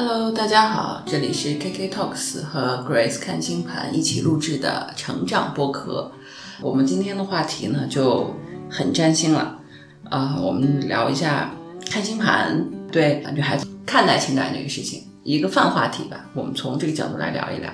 Hello，大家好，这里是 KK Talks 和 Grace 看星盘一起录制的成长播客。我们今天的话题呢就很占星了，啊、我们聊一下看星盘对女孩子看待情感这个事情，一个泛话题吧。我们从这个角度来聊一聊。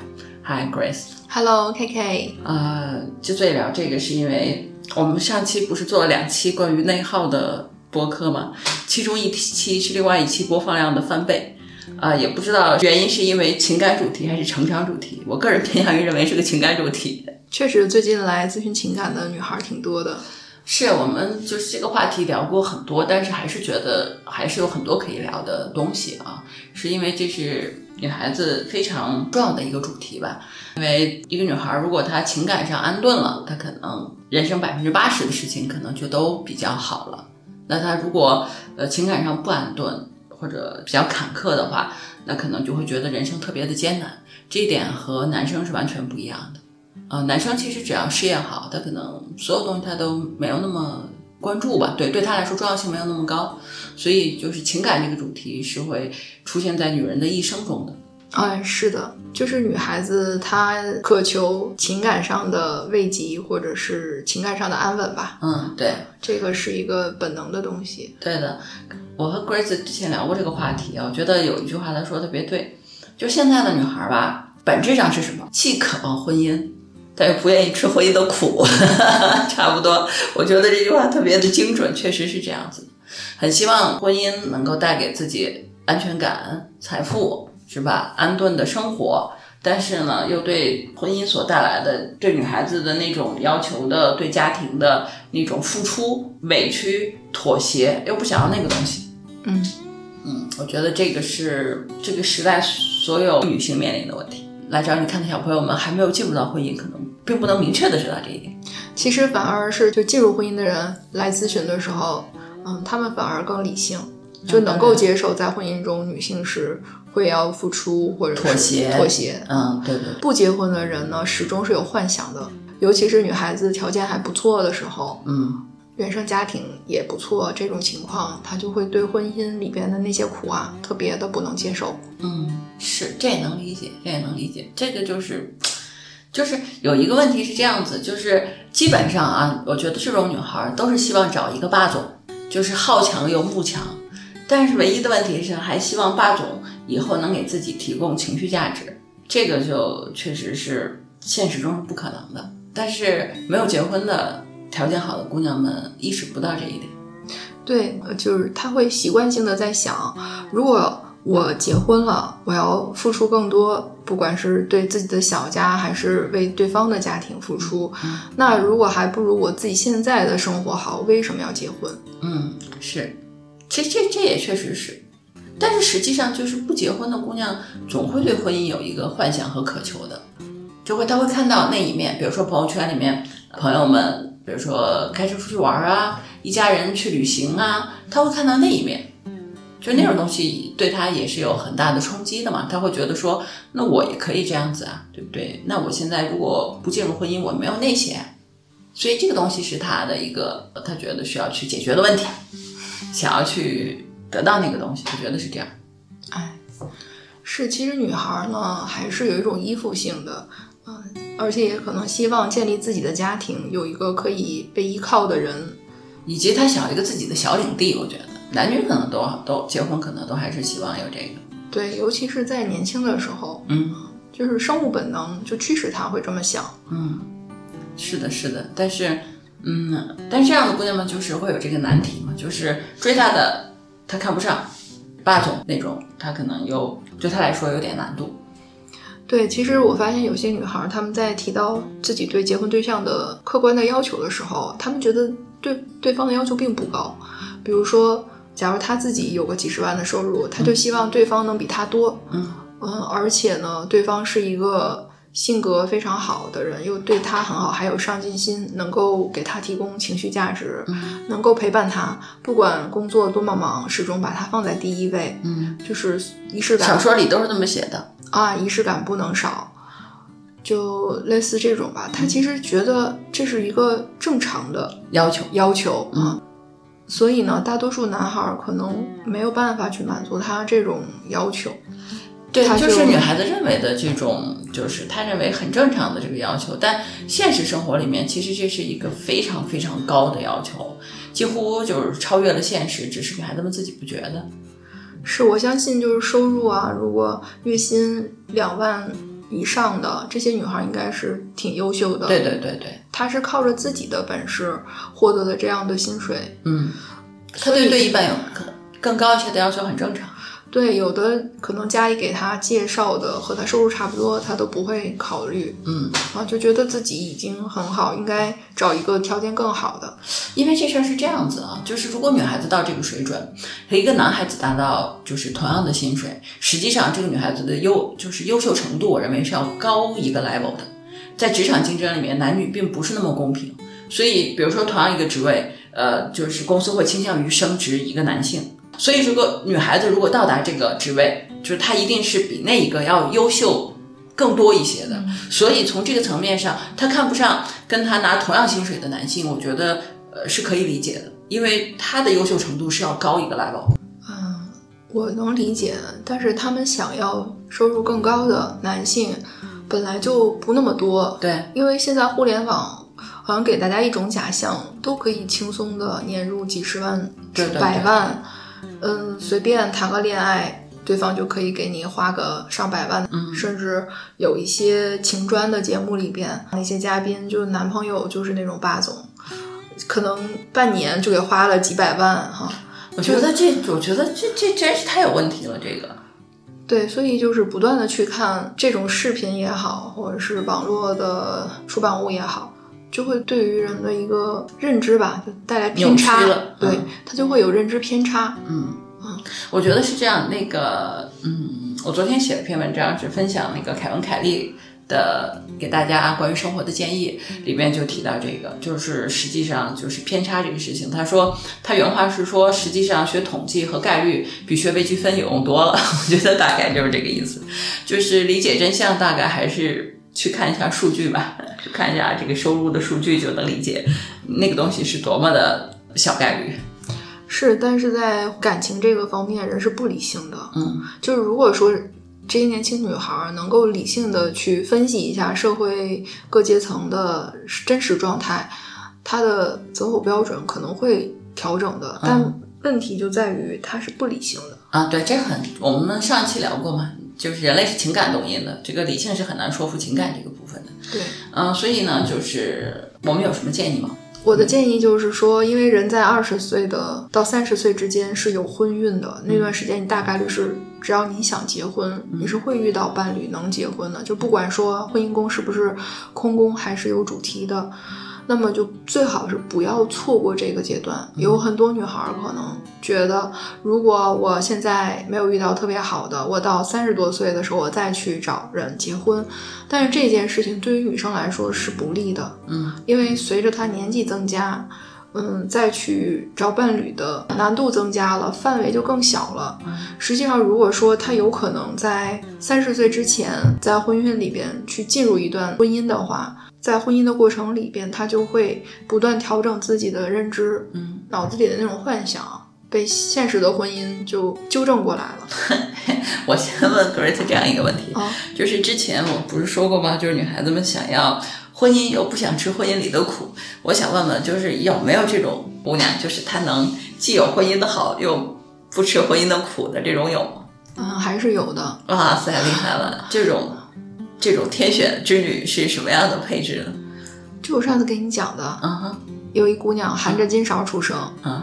Hi Grace，Hello KK，呃，之所以聊这个，是因为我们上期不是做了两期关于内耗的播客吗？其中一期是另外一期播放量的翻倍。啊、也不知道原因是因为情感主题还是成长主题。我个人偏向于认为是个情感主题。确实最近来咨询情感的女孩挺多的。是我们就是这个话题聊过很多，但是还是觉得还是有很多可以聊的东西啊，是因为这是女孩子非常重要的一个主题吧。因为一个女孩如果她情感上安顿了，她可能人生百分之八十的事情可能就都比较好了。那她如果呃情感上不安顿或者比较坎坷的话，那可能就会觉得人生特别的艰难。这一点和男生是完全不一样的。呃，男生其实只要事业好，他可能所有东西他都没有那么关注吧，对，对他来说重要性没有那么高，所以就是情感这个主题是会出现在女人的一生中的。哎，是的，就是女孩子她渴求情感上的慰藉，或者是情感上的安稳吧。嗯，对，这个是一个本能的东西。对的。我和 Grace 之前聊过这个话题啊，我觉得有一句话她说的特别对，就现在的女孩吧，本质上是什么？既渴望婚姻，但又不愿意吃婚姻的苦，差不多。我觉得这句话特别的精准，确实是这样子。很希望婚姻能够带给自己安全感、财富，是吧？安顿的生活。但是呢，又对婚姻所带来的对女孩子的那种要求的、对家庭的那种付出、委屈、妥协，又不想要那个东西。嗯嗯，我觉得这个是这个时代所有女性面临的问题。来找你看的小朋友们还没有进入到婚姻，可能并不能明确的知道这一点。其实反而是就进入婚姻的人来咨询的时候，嗯，他们反而更理性，就能够接受在婚姻中女性是会要付出或者妥协妥协。嗯，对对，不结婚的人呢，始终是有幻想的，尤其是女孩子条件还不错的时候，嗯，原生家庭也不错，这种情况，他就会对婚姻里边的那些苦啊，特别的不能接受。嗯，是，这也能理解，这也能理解。这个就是，就是有一个问题是这样子，就是基本上啊，我觉得这种女孩都是希望找一个霸总，就是好强又慕强。但是唯一的问题是，还希望霸总以后能给自己提供情绪价值，这个就确实是现实中是不可能的。但是没有结婚的条件好的姑娘们意识不到这一点。对，呃就是她会习惯性的在想，如果我结婚了，我要付出更多，不管是对自己的小家，还是为对方的家庭付出，那如果还不如我自己现在的生活好，为什么要结婚？嗯，是，其实这这也确实是，但是实际上就是不结婚的姑娘总会对婚姻有一个幻想和渴求的，就会她会看到那一面，比如说朋友圈里面朋友们，比如说开车出去玩啊，一家人去旅行啊，他会看到那一面。就那种东西对他也是有很大的冲击的嘛，他会觉得说，那我也可以这样子啊，对不对？那我现在如果不进入婚姻，我没有那些，所以这个东西是他的一个他觉得需要去解决的问题。想要去得到那个东西，他觉得是这样。哎，是，其实女孩呢，还是有一种依附性的，嗯、而且也可能希望建立自己的家庭，有一个可以被依靠的人。以及他想要一个自己的小领地，我觉得男女可能都都结婚，可能都还是希望有这个。对，尤其是在年轻的时候，嗯就是生物本能就驱使他会这么想。嗯，是的，是的。但是，嗯，但是这样的姑娘们就是会有这个难题嘛，就是追她的她看不上，霸总那种，她可能又对她来说有点难度。对，其实我发现有些女孩，她们在提到自己对结婚对象的客观的要求的时候，她们觉得对对方的要求并不高。比如说，假如她自己有个几十万的收入，她就希望对方能比她多，嗯。嗯，而且呢，对方是一个性格非常好的人，又对他很好，还有上进心，能够给他提供情绪价值，嗯能够陪伴他，不管工作多么忙，始终把他放在第一位，嗯，就是仪式感。小说里都是这么写的。啊，仪式感不能少，就类似这种吧。他其实觉得这是一个正常的要求，要求啊。所以呢，大多数男孩儿可能没有办法去满足他这种要求。对，就是女孩子认为的这种，就是她认为很正常的这个要求，但现实生活里面，其实这是一个非常非常高的要求，几乎就是超越了现实，只是女孩子们自己不觉得。是我相信，就是收入啊，如果月薪两万以上的这些女孩，应该是挺优秀的。对对对对，她是靠着自己的本事获得的这样的薪水。嗯，她对对一般有更更高一些的要求很正常。对，有的可能家里给他介绍的和他收入差不多，他都不会考虑嗯，啊，就觉得自己已经很好，应该找一个条件更好的。因为这事儿是这样子啊，就是如果女孩子到这个水准，和一个男孩子达到就是同样的薪水，实际上这个女孩子的优就是优秀程度，我认为是要高一个 level 的。在职场竞争里面，男女并不是那么公平，所以比如说同样一个职位，呃，就是公司会倾向于升职一个男性。所以，如果女孩子如果到达这个职位，就是她一定是比那一个要优秀更多一些的。所以从这个层面上，她看不上跟她拿同样薪水的男性，我觉得呃是可以理解的，因为她的优秀程度是要高一个 level。嗯，我能理解，但是他们想要收入更高的男性，本来就不那么多。对，因为现在互联网好像给大家一种假象，都可以轻松的年入几十万、对对对百万，嗯，随便谈个恋爱，对方就可以给你花个上百万，嗯甚至有一些情专的节目里边，那些嘉宾就男朋友就是那种霸总，可能半年就给花了几百万哈。我觉得这，我觉得这这真是太有问题了。这个，对，所以就是不断的去看这种视频也好，或者是网络的出版物也好，就会对于人的一个认知吧，就带来偏差了。对嗯，它就会有认知偏差。嗯，我觉得是这样。那个，嗯，我昨天写了篇文章，是分享那个凯文·凯利的给大家关于生活的建议，里面就提到这个，就是实际上就是偏差这个事情。他说，他原话是说，实际上学统计和概率比学微积分有用多了。我觉得大概就是这个意思，就是理解真相，大概还是。去看一下数据吧，去看一下这个收入的数据，就能理解那个东西是多么的小概率。是，但是在感情这个方面，人是不理性的。嗯，就是如果说这些年轻女孩能够理性的去分析一下社会各阶层的真实状态，她的择偶标准可能会调整的。但问题就在于她是不理性的。啊，对，这很，我们上一期聊过嘛，就是人类是情感动因的，这个理性是很难说服情感这个部分的。对，嗯、所以呢，就是我们有什么建议吗？我的建议就是说，因为人在二十岁的到三十岁之间是有婚运的，那段时间你大概率是，只要你想结婚，你是会遇到伴侣能结婚的，就不管说婚姻宫是不是空宫还是有主题的，那么就最好是不要错过这个阶段。有很多女孩可能觉得，如果我现在没有遇到特别好的，我到三十多岁的时候我再去找人结婚，但是这件事情对于女生来说是不利的。嗯，因为随着她年纪增加，嗯，再去找伴侣的难度增加了，范围就更小了。实际上，如果说她有可能在三十岁之前，在婚姻里边去进入一段婚姻的话，在婚姻的过程里边，他就会不断调整自己的认知，嗯，脑子里的那种幻想。被现实的婚姻就纠正过来了 我先问 Great 这样一个问题，啊！就是之前我不是说过吗？就是女孩子们想要婚姻又不想吃婚姻里的苦，我想问问，就是有没有这种姑娘，就是她能既有婚姻的好，又不吃婚姻的苦的这种有吗？嗯，还是有的。哇塞，厉害了！这种这种天选之女是什么样的配置呢？就我上次给你讲的，嗯哼，有一姑娘含着金勺出生，嗯。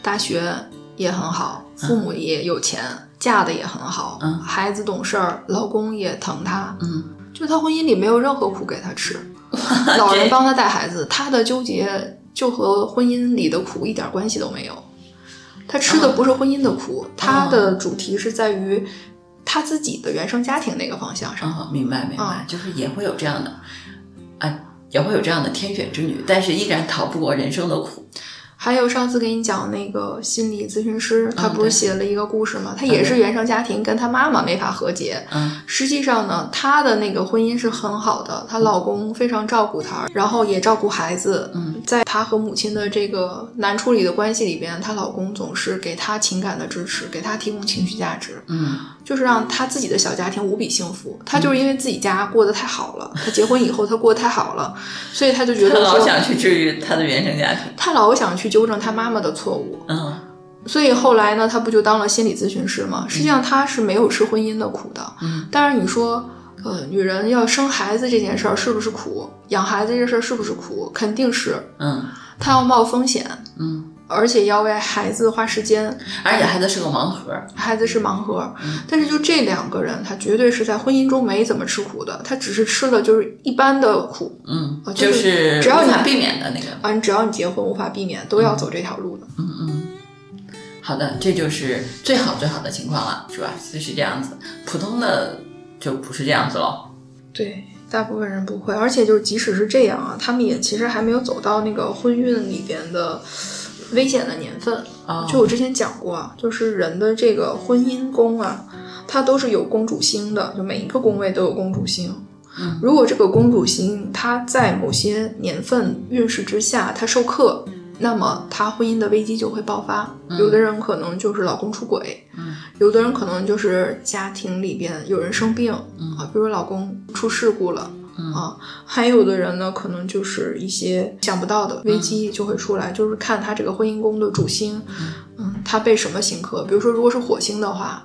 大学也很好，父母也有钱，嫁的也很好，嗯。孩子懂事儿，老公也疼她，嗯，就她婚姻里没有任何苦给她吃，老人帮她带孩子，她的纠结就和婚姻里的苦一点关系都没有。她吃的不是婚姻的苦，她的主题是在于她自己的原生家庭那个方向上。哦，明白明白，啊就是也会有这样的，啊，也会有这样的天选之女，但是依然逃不过人生的苦。还有上次给你讲那个心理咨询师，他嗯不是写了一个故事吗？他也是原生家庭跟他妈妈没法和解。嗯实际上呢，她的那个婚姻是很好的，她老公非常照顾她，然后也照顾孩子。嗯，在她和母亲的这个难处理的关系里边，她老公总是给她情感的支持，给她提供情绪价值，嗯就是让他自己的小家庭无比幸福。他就是因为自己家过得太好了，他结婚以后他过得太好了，所以他就觉得说，老想去治愈他的原生家庭。他老想去纠正他妈妈的错误。嗯所以后来呢，他不就当了心理咨询师吗？实际上他是没有吃婚姻的苦的。嗯但是，你说，呃，女人要生孩子这件事儿是不是苦？养孩子这事儿是不是苦？肯定是，嗯她要冒风险，嗯，而且要为孩子花时间。而且孩子是个盲盒。孩子是盲盒，嗯但是就这两个人，他绝对是在婚姻中没怎么吃苦的，他只是吃了就是一般的苦。嗯啊，就就是只要你避免的那个。啊，你只要你结婚，无法避免，都要走这条路的。嗯嗯，好的，这就是最好最好的情况了，是吧？就是这样子，普通的就不是这样子了。对，大部分人不会，而且就是即使是这样啊，他们也其实还没有走到那个婚运里边的危险的年份。哦就我之前讲过啊，就是人的这个婚姻宫啊，它都是有公主星的，就每一个宫位都有公主星。嗯如果这个公主星它在某些年份运势之下，它受克，那么他婚姻的危机就会爆发。有的人可能就是老公出轨，嗯有的人可能就是家庭里边有人生病、嗯啊，比如老公出事故了。嗯。啊，还有的人呢，可能就是一些想不到的危机就会出来，就是看他这个婚姻宫的主星，嗯，他被什么刑克？比如说，如果是火星的话，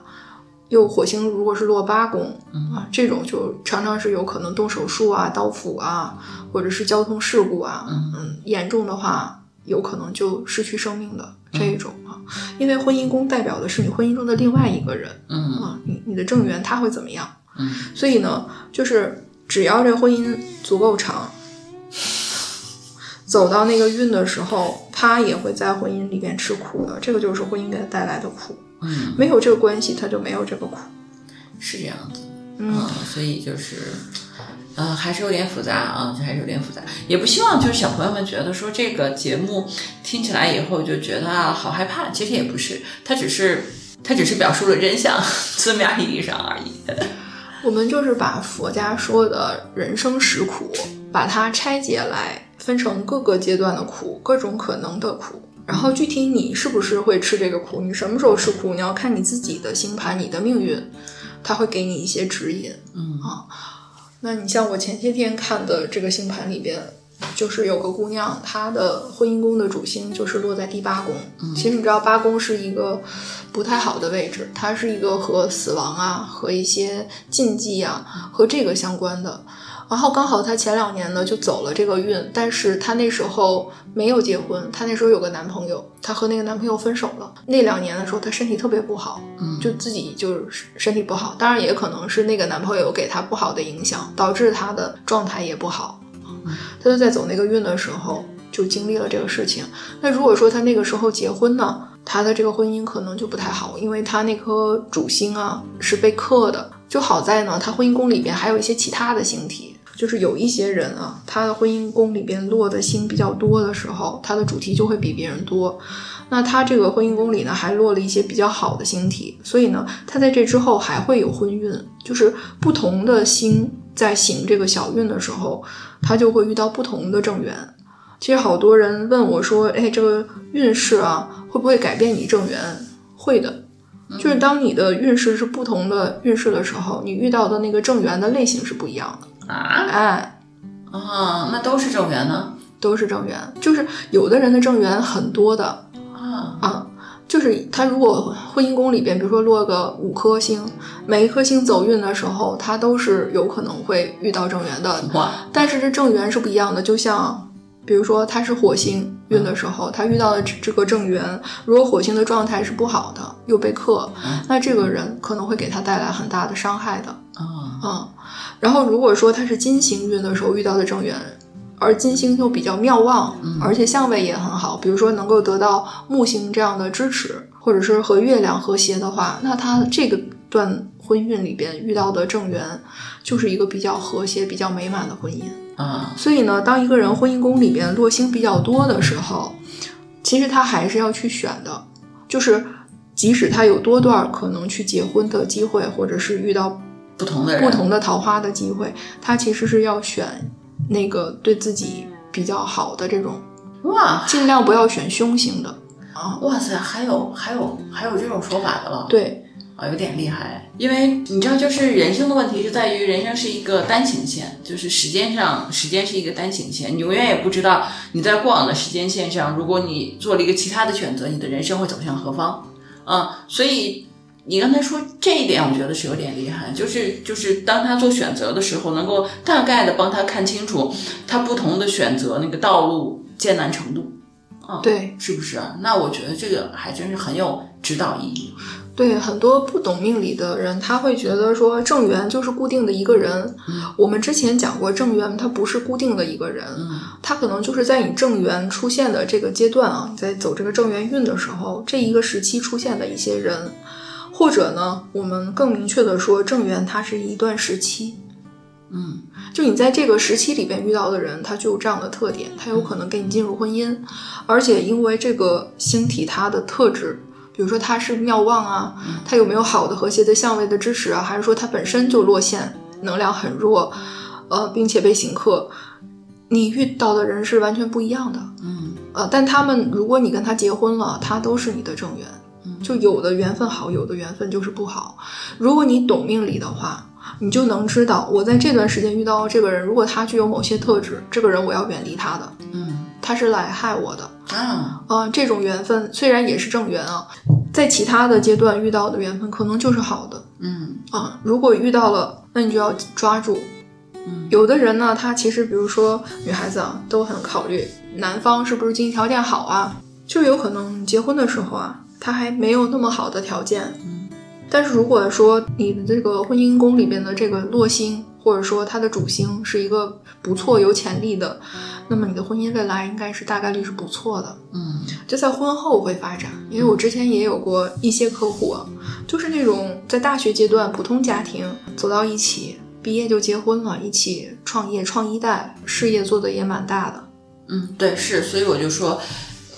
又火星如果是落八宫啊，这种就常常是有可能动手术啊、刀斧啊，或者是交通事故啊，嗯，严重的话有可能就失去生命的这一种啊，因为婚姻宫代表的是你婚姻中的另外一个人嗯。啊，你你的正缘他会怎么样？嗯。所以呢，就是只要这婚姻足够长，走到那个运的时候，他也会在婚姻里边吃苦的。这个就是婚姻给他带来的苦，嗯，没有这个关系，他就没有这个苦。是这样子。嗯嗯，所以就是，呃，还是有点复杂啊，还是有点复杂。也不希望就是小朋友们觉得说这个节目听起来以后就觉得啊好害怕，其实也不是，它只是它只是表述了真相，字面意义上而已。我们就是把佛家说的人生实苦，把它拆解来，分成各个阶段的苦，各种可能的苦。然后具体你是不是会吃这个苦，你什么时候吃苦，你要看你自己的星盘、你的命运，它会给你一些指引。嗯啊，那你像我前些天看的这个星盘里边，就是有个姑娘，她的婚姻宫的主星就是落在第八宫。其实你知道，八宫是一个不太好的位置，它是一个和死亡啊、和一些禁忌啊、和这个相关的。然后刚好她前两年呢就走了这个运，但是她那时候没有结婚，她那时候有个男朋友，她和那个男朋友分手了。那两年的时候，她身体特别不好，嗯就自己就是身体不好，当然也可能是那个男朋友给她不好的影响，导致她的状态也不好。他就在走那个运的时候就经历了这个事情。那如果说他那个时候结婚呢，他的这个婚姻可能就不太好，因为他那颗主星啊是被克的。就好在呢，他婚姻宫里边还有一些其他的星体。就是有一些人啊，他的婚姻宫里边落的星比较多的时候，他的主题就会比别人多。那他这个婚姻宫里呢，还落了一些比较好的星体，所以呢，他在这之后还会有婚运。就是不同的星在行这个小运的时候，他就会遇到不同的正缘。其实好多人问我说：“哎，这个运势啊，会不会改变你正缘？”会的，就是当你的运势是不同的运势的时候，你遇到的那个正缘的类型是不一样的。啊哎，啊，那都是正缘呢都是正缘，就是有的人的正缘很多的啊。啊，就是他如果婚姻宫里边，比如说落个五颗星，每一颗星走运的时候，他都是有可能会遇到正缘的。哇，但是这正缘是不一样的，就像比如说他是火星运的时候，他遇到的这这个正缘，如果火星的状态是不好的，又被克，那这个人可能会给他带来很大的伤害的。啊，嗯，然后如果说他是金星运的时候遇到的正缘，而金星又比较妙望，而且相位也很好，比如说能够得到木星这样的支持，或者是和月亮和谐的话，那他这个段婚运里边遇到的正缘，就是一个比较和谐、比较美满的婚姻。啊，所以呢，当一个人婚姻宫里边落星比较多的时候，其其实他还是要去选的，就是即使他有多段可能去结婚的机会，或者是遇到不同的人，不同的桃花的机会，他其实是要选那个对自己比较好的这种，哇尽量不要选凶型的啊。哇塞，还有还有还有这种说法的了，对，啊，有点厉害。因为你知道，就是人生的问题就在于人生是一个单行线，就是时间上时间是一个单行线，你永远也不知道你在过往的时间线上，如果你做了一个其他的选择，你的人生会走向何方啊？所以你刚才说这一点，我觉得是有点厉害，就是就是当他做选择的时候，能够大概的帮他看清楚他不同的选择那个道路艰难程度。啊，对，是不是啊？那我觉得这个还真是很有指导意义。对，很多不懂命理的人，他会觉得说正缘就是固定的一个人。我们之前讲过，正缘它不是固定的一个人，他可能就是在你正缘出现的这个阶段啊，你在走这个正缘运的时候，这一个时期出现的一些人，或者呢，我们更明确的说，正缘它是一段时期。嗯，就你在这个时期里边遇到的人，他就有这样的特点，他有可能跟你进入婚姻，而且因为这个星体它的特质，比如说它是妙望啊，它有没有好的和谐的相位的支持啊，还是说它本身就落陷，能量很弱，呃，并且被刑克，你遇到的人是完全不一样的。嗯，呃，但他们如果你跟他结婚了，他都是你的正缘，就有的缘分好，有的缘分就是不好。如果你懂命理的话。你就能知道，我在这段时间遇到这个人，如果他具有某些特质，这个人我要远离他的，嗯，他是来害我的啊，啊，这种缘分虽然也是正缘啊，在其他的阶段遇到的缘分可能就是好的，嗯啊，如果遇到了，那你就要抓住。嗯，有的人呢，他其实比如说女孩子啊，都很考虑男方是不是经济条件好啊，就有可能结婚的时候啊，他还没有那么好的条件，嗯。但是如果说你的这个婚姻宫里边的这个落星，或者说它的主星是一个不错、有潜力的，那么你的婚姻未来应该是大概率是不错的。嗯，就在婚后会发展，因为我之前也有过一些客户，就是那种在大学阶段普通家庭走到一起，毕业就结婚了，一起创业创一代，事业做的也蛮大的。嗯，对，是，所以我就说。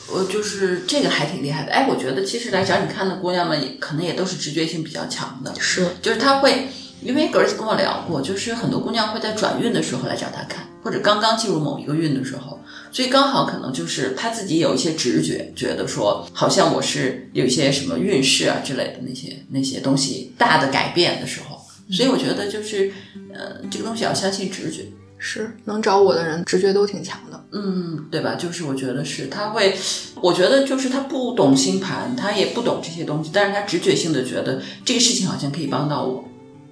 我就是这个还挺厉害的，哎，我觉得其实来找你看的姑娘们，可能也都是直觉性比较强的，是，就是她会，因为格儿跟我聊过，就是很多姑娘会在转运的时候来找他看，或者刚刚进入某一个运的时候，所以刚好可能就是她自己有一些直觉，觉得说好像我是有一些什么运势啊之类的那些那些东西大的改变的时候，所以我觉得就是呃，这个东西要相信直觉。是能找我的人，直觉都挺强的，嗯，对吧？就是我觉得是他会，我觉得就是他不懂星盘，他也不懂这些东西，但是他直觉性的觉得这个事情好像可以帮到我，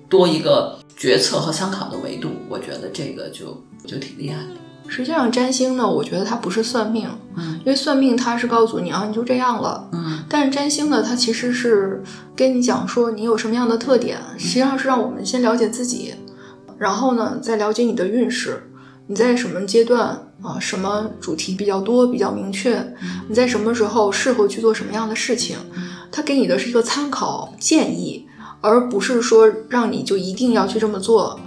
多一个决策和参考的维度，我觉得这个就就挺厉害的。实际上占星呢，我觉得它不是算命，嗯，因为算命它是告诉你啊，你就这样了，嗯，但是占星呢，它其实是跟你讲说你有什么样的特点，实际上是让我们先了解自己。然后呢，再了解你的运势，你在什么阶段啊？什么主题比较多、比较明确？你在什么时候适合去做什么样的事情？他给你的是一个参考建议，而不是说让你就一定要去这么做。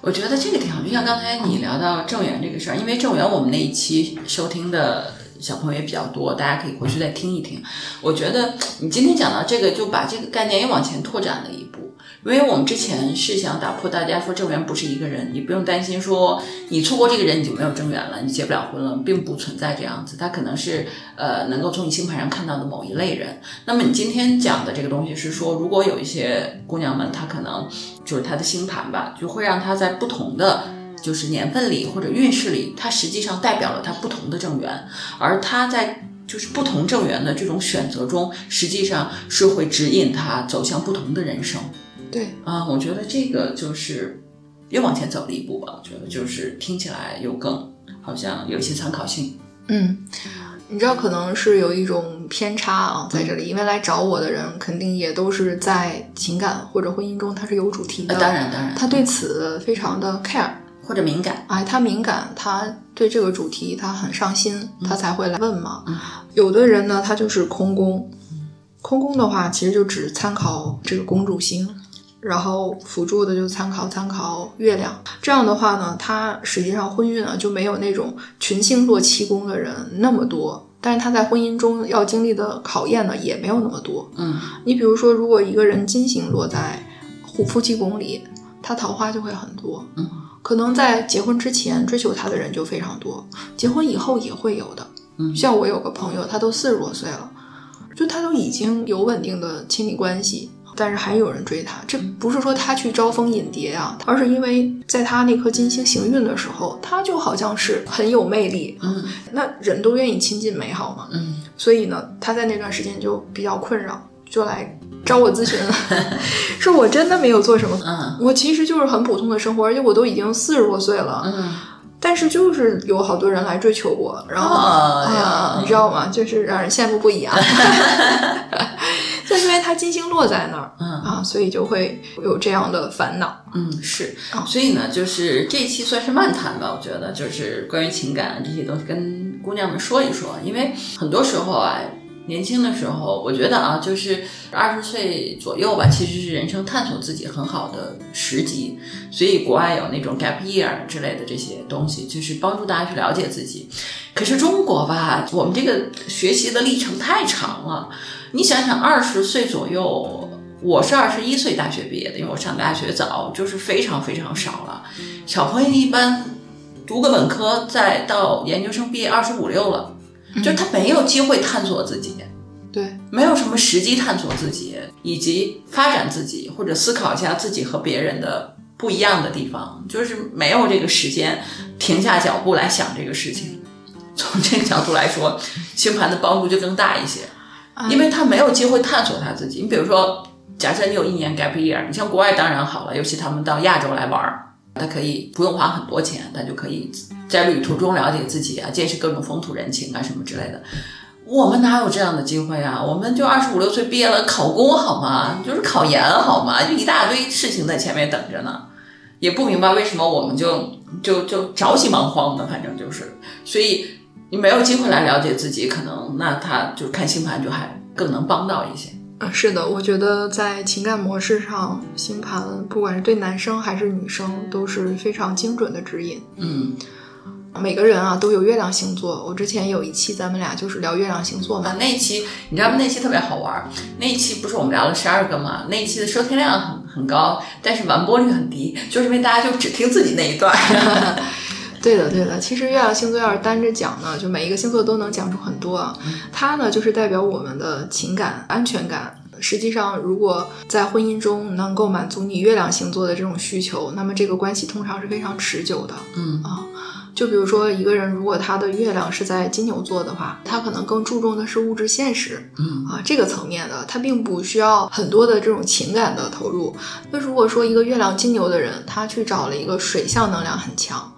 我觉得这个挺好，就像刚才你聊到正缘这个事儿，因为正缘我们那一期收听的小朋友也比较多，大家可以回去再听一听。我觉得你今天讲到这个，就把这个概念又往前拓展了一步。因为我们之前是想打破大家说正缘不是一个人，你不用担心说你错过这个人你就没有正缘了，你结不了婚了，并不存在这样子。他可能是呃能够从你星盘上看到的某一类人。那么你今天讲的这个东西是说，如果有一些姑娘们，她可能就是她的星盘吧，就会让她在不同的就是年份里或者运势里，它实际上代表了她不同的正缘，而她在就是不同正缘的这种选择中，实际上是会指引她走向不同的人生。对啊，我觉得这个就是又往前走了一步吧。我觉得就是听起来又更好像有一些参考性。嗯，你知道可能是有一种偏差啊，在这里，因为来找我的人肯定也都是在情感或者婚姻中他是有主题的，当然当然，他对此非常的 care 或者敏感，哎，他敏感，他对这个主题他很上心，他才会来问嘛。有的人呢，他就是空宫，空宫的话其实就只参考这个公主星。然后辅助的就参考参考月亮，这样的话呢，它实际上婚运啊就没有那种群星落七宫的人那么多，但是他在婚姻中要经历的考验呢，也没有那么多。嗯你比如说，如果一个人金星落在虎夫妻宫里，他桃花就会很多。嗯，可能在结婚之前追求他的人就非常多，结婚以后也会有的。嗯像我有个朋友，他都四十多岁了，就他都已经有稳定的亲密关系，但是还有人追他。这不是说他去招蜂引蝶啊，而是因为在他那颗金星行运的时候，他就好像是很有魅力，嗯那人都愿意亲近美好嘛。嗯所以呢，他在那段时间就比较困扰，就来找我咨询了，说我真的没有做什么，嗯我其实就是很普通的生活，而且我都已经四十多岁了，嗯，但是就是有好多人来追求我，然后哎呀啊，你知道吗？就是让人羡慕不已啊。就因为他金星落在那儿嗯啊，所以就会有这样的烦恼。嗯，是啊，所以呢，就是这一期算是漫谈吧，我觉得就是关于情感这些东西，跟姑娘们说一说，因为很多时候啊，年轻的时候，我觉得啊，就是二十岁左右吧，其实是人生探索自己很好的时机，所以国外有那种 gap year 之类的这些东西，就是帮助大家去了解自己。可是中国吧，我们这个学习的历程太长了，你想想，二十岁左右。我是二十一岁大学毕业的，因为我上大学早，就是非常非常少了。小朋友一般读个本科，再到研究生毕业二十五六了，就他没有机会探索自己，对，没有什么时机探索自己，以及发展自己，或者思考一下自己和别人的不一样的地方，就是没有这个时间停下脚步来想这个事情。从这个角度来说，星盘的帮助就更大一些。因为他没有机会探索他自己。你比如说，假设你有一年 gap year，你像国外当然好了，尤其他们到亚洲来玩，他可以不用花很多钱，他就可以在旅途中了解自己啊，见识各种风土人情啊什么之类的。我们哪有这样的机会啊？我们就二十五六岁毕业了，考公好吗？就是考研好吗？就一大堆事情在前面等着呢，也不明白为什么我们就就就着急忙慌的，反正就是，所以你没有机会来了解自己，可能那他就看星盘就还更能帮到一些。啊，是的，我觉得在情感模式上，星盘不管是对男生还是女生，都是非常精准的指引。嗯，每个人啊都有月亮星座，我之前有一期咱们俩就是聊月亮星座嘛啊，，那一期你知道吗？那期特别好玩儿。那一期不是我们聊了十二个嘛？那一期的收听量很很高，但是完播率很低，就是因为大家就只听自己那一段儿。对的，对的。其实月亮星座要是单着讲呢，就每一个星座都能讲出很多啊。它呢，就是代表我们的情感安全感。实际上，如果在婚姻中能够满足你月亮星座的这种需求，那么这个关系通常是非常持久的。嗯啊，就比如说一个人如果他的月亮是在金牛座的话，他可能更注重的是物质现实。嗯啊，这个层面的，他并不需要很多的这种情感的投入。那如果说一个月亮金牛的人，他去找了一个水象能量很强，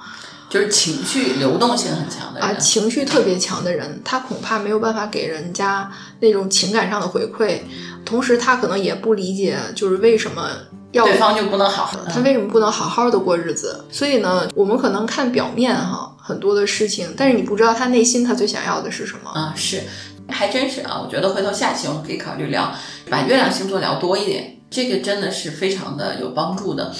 就是情绪流动性很强的人啊，情绪特别强的人，他恐怕没有办法给人家那种情感上的回馈，同时他可能也不理解，就是为什么要对方就不能好好他为什么不能好好的过日子？所以呢，我们可能看表面哈很多的事情，但是你不知道他内心他最想要的是什么。啊，是，还真是啊。我觉得回头下期我们可以考虑聊，把月亮星座聊多一点，这个真的是非常的有帮助的。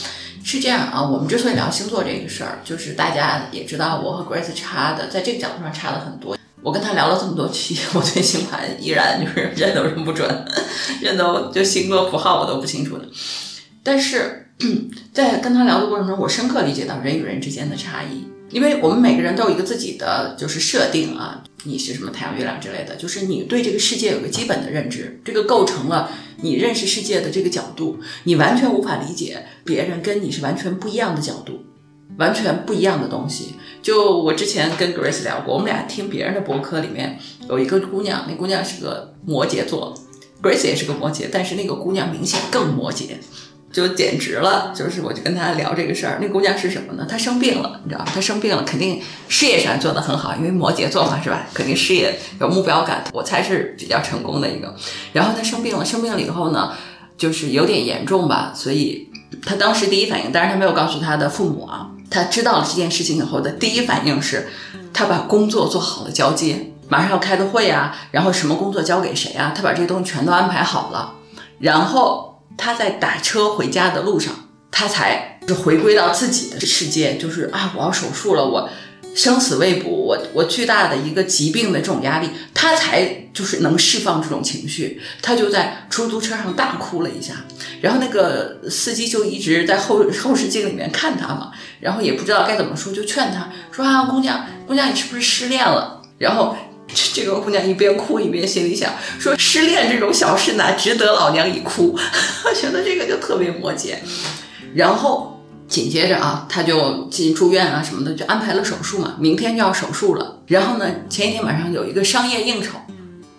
是这样啊，我们之所以聊星座这个事儿，就是大家也知道我和 Grace 差的，在这个角度上差了很多。我跟他聊了这么多期，我对星盘依然就是 认都认不准，认都就星座符号我都不清楚的。但是在跟他聊的过程中，我深刻理解到人与人之间的差异，因为我们每个人都有一个自己的就是设定啊，你是什么太阳、月亮之类的，就是你对这个世界有个基本的认知，这个构成了你认识世界的这个角度，你完全无法理解别人跟你是完全不一样的角度，完全不一样的东西。就我之前跟 Grace 聊过，我们俩听别人的博客里面有一个姑娘，那姑娘是个摩羯座，Grace 也是个摩羯，但是那个姑娘明显更摩羯。就简直了，就是我就跟她聊这个事儿，那姑娘是什么呢？她生病了，你知道吗？她生病了，肯定事业上做得很好，因为摩羯座嘛，是吧？肯定事业有目标感，我猜是比较成功的一个。然后她生病了，生病了以后呢，就是有点严重吧，所以她当时第一反应，当然她没有告诉她的父母啊，她知道了这件事情以后的第一反应是，她把工作做好了交接，马上要开的会啊，然后什么工作交给谁啊，她把这些东西全都安排好了，然后。他在打车回家的路上，他才就回归到自己的世界，就是啊，我要手术了，我生死未卜，我我巨大的一个疾病的这种压力，他才就是能释放这种情绪。他就在出租车上大哭了一下，然后那个司机就一直在后后视镜里面看他嘛，然后也不知道该怎么说，就劝他说啊，姑娘，姑娘，你是不是失恋了？然后这个姑娘一边哭一边心里想说，失恋这种小事哪值得老娘一哭？我觉得这个就特别摩羯。然后紧接着啊，她就进住院啊什么的，就安排了手术嘛，明天就要手术了。然后呢，前一天晚上有一个商业应酬，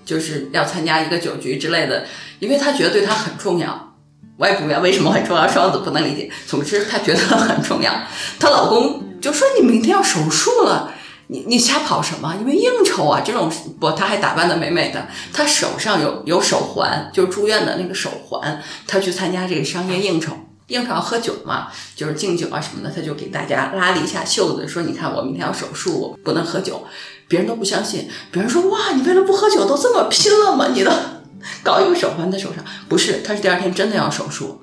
就是要参加一个酒局之类的，因为她觉得对他很重要。我也不明白为什么很重要，双子不能理解。总之她觉得很重要。她老公就说：“你明天要手术了，你你瞎跑什么？因为应酬啊，这种不，他还打扮的美美的，他手上有有手环，就是住院的那个手环，他去参加这个商业应酬。”应酬要喝酒嘛，就是敬酒啊什么的，他就给大家拉了一下袖子，说：“你看，我明天要手术，不能喝酒。”别人都不相信，别人说：“哇，你为了不喝酒都这么拼了吗？你都搞一个手环在手上？不是，他是第二天真的要手术。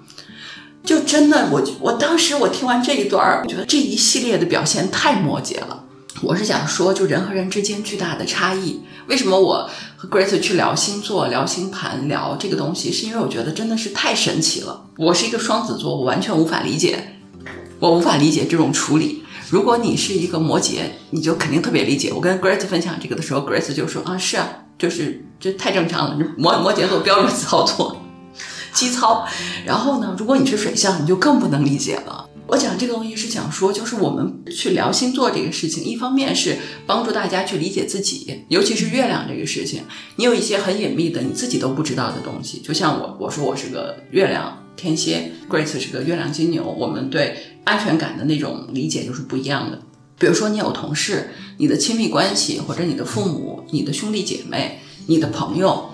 就真的，我我当时我听完这一段，我觉得这一系列的表现太摩羯了。我是想说，就人和人之间巨大的差异。为什么我和 Grace 去聊星座、聊星盘、聊这个东西？是因为我觉得真的是太神奇了。我是一个双子座，我完全无法理解，我无法理解这种处理。如果你是一个摩羯，你就肯定特别理解。我跟 Grace 分享这个的时候，Grace 就说啊，是啊，就是这太正常了，摩摩羯座标准操作，基操。然后呢，如果你是水象，你就更不能理解了。我讲这个东西是想说，就是我们去聊星座这个事情，一方面是帮助大家去理解自己，尤其是月亮这个事情。你有一些很隐秘的，你自己都不知道的东西。就像我，我说我是个月亮天蝎，Grace 是个月亮金牛，我们对安全感的那种理解就是不一样的。比如说，你有同事、你的亲密关系，或者你的父母、你的兄弟姐妹、你的朋友。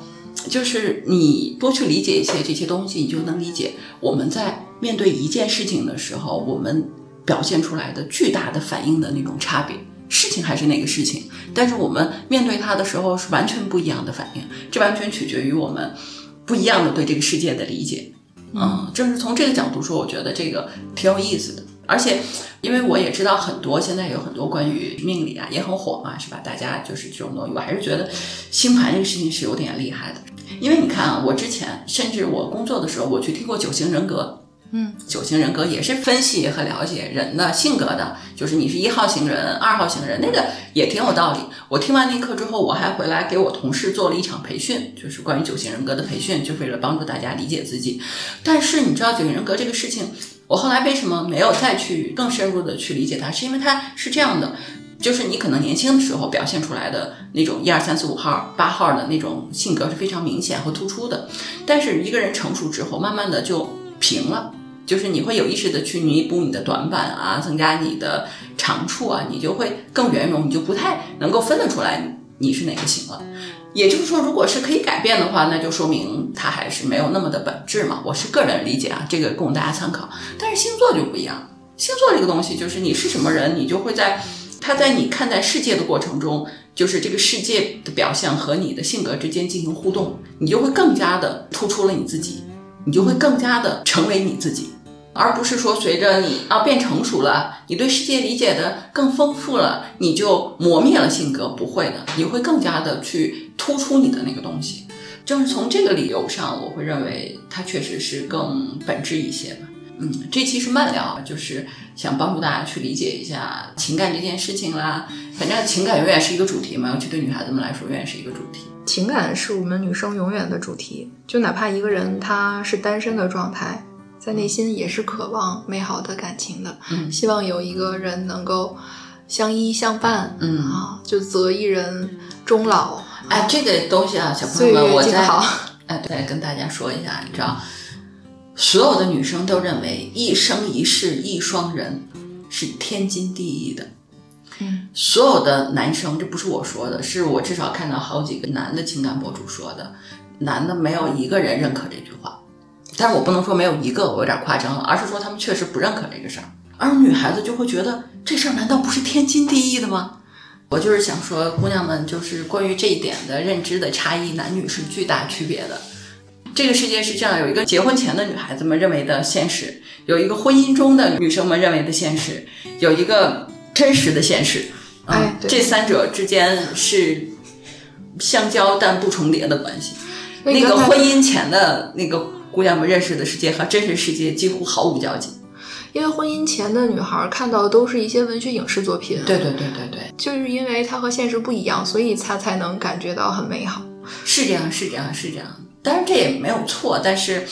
就是你多去理解一些这些东西，你就能理解我们在面对一件事情的时候，我们表现出来的巨大的反应的那种差别。事情还是那个事情，但是我们面对它的时候是完全不一样的反应。这完全取决于我们不一样的对这个世界的理解。嗯，正是从这个角度说，我觉得这个挺有意思的。而且，因为我也知道很多，现在有很多关于命理啊也很火嘛，是吧？大家就是这种东西，我还是觉得星盘这个事情是有点厉害的。因为你看啊，我之前甚至我工作的时候，我去听过九型人格，嗯，九型人格也是分析和了解人的性格的，就是你是一号型人、二号型人，那个也挺有道理。我听完那课之后，我还回来给我同事做了一场培训，就是关于九型人格的培训，就为了帮助大家理解自己。但是你知道九型人格这个事情，我后来为什么没有再去更深入的去理解它？是因为它是这样的。就是你可能年轻的时候表现出来的那种一二三四五号八号的那种性格是非常明显和突出的，但是一个人成熟之后，慢慢的就平了，就是你会有意识的去弥补你的短板啊，增加你的长处啊，你就会更圆融，你就不太能够分得出来你是哪个型了。也就是说，如果是可以改变的话，那就说明它还是没有那么的本质嘛。我是个人理解啊，这个供大家参考。但是星座就不一样，星座这个东西就是你是什么人，你就会在。他在你看待世界的过程中，就是这个世界的表象和你的性格之间进行互动，你就会更加的突出了你自己，你就会更加的成为你自己，而不是说随着你啊变成熟了，你对世界理解的更丰富了，你就磨灭了性格，不会的，你会更加的去突出你的那个东西。正是从这个理由上，我会认为它确实是更本质一些的。嗯，这期是慢聊，就是想帮助大家去理解一下情感这件事情啦。反正情感永远是一个主题嘛，尤其对女孩子们来说，永远是一个主题。情感是我们女生永远的主题，就哪怕一个人他是单身的状态，在内心也是渴望美好的感情的，嗯，希望有一个人能够相依相伴，嗯啊，就择一人终老。哎，这个东西啊，小朋友们，我再哎，再跟大家说一下，你知道。所有的女生都认为一生一世一双人是天经地义的，嗯，所有的男生，这不是我说的，是我至少看到好几个男的情感博主说的，男的没有一个人认可这句话，但是我不能说没有一个，我有点夸张了，而是说他们确实不认可这个事儿，而女孩子就会觉得这事儿难道不是天经地义的吗？我就是想说，姑娘们，就是关于这一点的认知的差异，男女是巨大区别的。这个世界是这样，有一个结婚前的女孩子们认为的现实，有一个婚姻中的女生们认为的现实，有一个真实的现实。哎，对这三者之间是相交但不重叠的关系。那个婚姻前的那个姑娘们认识的世界和真实世界几乎毫无交集。因为婚姻前的女孩看到的都是一些文学影视作品，对对对对对，就是因为它和现实不一样，所以她才能感觉到很美好。是这样，是这样，是这样。当然这也没有错，但是